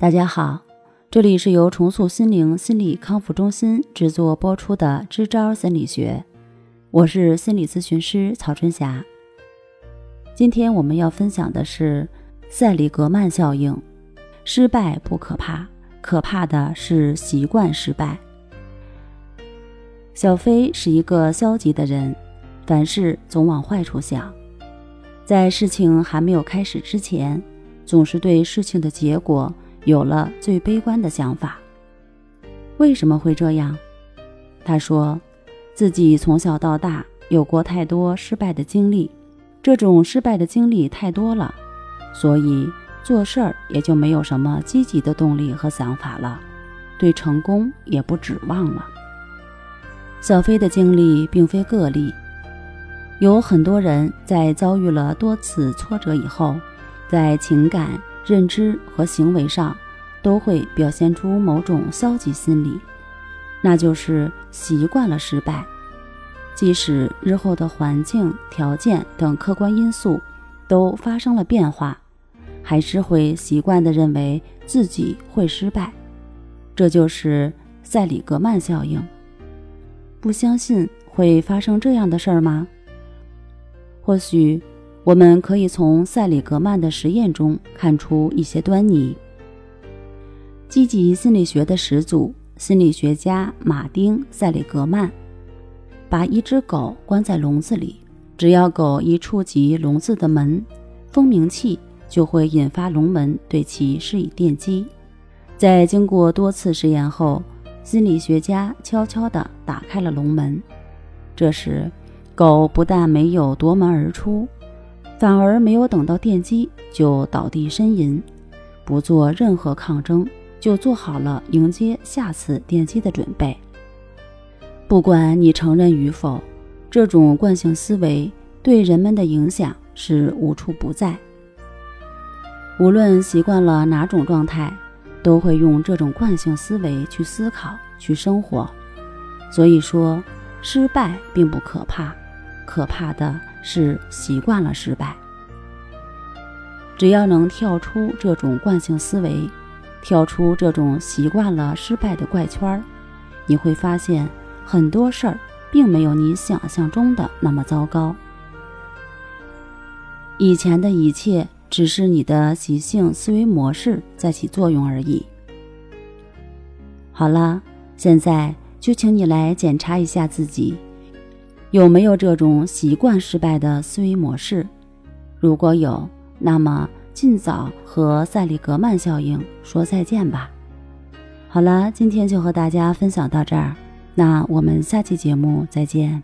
大家好，这里是由重塑心灵心理康复中心制作播出的《支招心理学》，我是心理咨询师曹春霞。今天我们要分享的是塞里格曼效应。失败不可怕，可怕的是习惯失败。小飞是一个消极的人，凡事总往坏处想，在事情还没有开始之前，总是对事情的结果。有了最悲观的想法，为什么会这样？他说，自己从小到大有过太多失败的经历，这种失败的经历太多了，所以做事儿也就没有什么积极的动力和想法了，对成功也不指望了。小飞的经历并非个例，有很多人在遭遇了多次挫折以后，在情感。认知和行为上都会表现出某种消极心理，那就是习惯了失败。即使日后的环境条件等客观因素都发生了变化，还是会习惯地认为自己会失败。这就是塞里格曼效应。不相信会发生这样的事儿吗？或许。我们可以从塞里格曼的实验中看出一些端倪。积极心理学的始祖心理学家马丁·塞里格曼，把一只狗关在笼子里，只要狗一触及笼子的门，蜂鸣器就会引发笼门对其施以电击。在经过多次实验后，心理学家悄悄地打开了笼门，这时狗不但没有夺门而出。反而没有等到电击就倒地呻吟，不做任何抗争，就做好了迎接下次电击的准备。不管你承认与否，这种惯性思维对人们的影响是无处不在。无论习惯了哪种状态，都会用这种惯性思维去思考、去生活。所以说，失败并不可怕，可怕的。是习惯了失败。只要能跳出这种惯性思维，跳出这种习惯了失败的怪圈儿，你会发现很多事儿并没有你想象中的那么糟糕。以前的一切只是你的习性思维模式在起作用而已。好了，现在就请你来检查一下自己。有没有这种习惯失败的思维模式？如果有，那么尽早和塞利格曼效应说再见吧。好了，今天就和大家分享到这儿，那我们下期节目再见。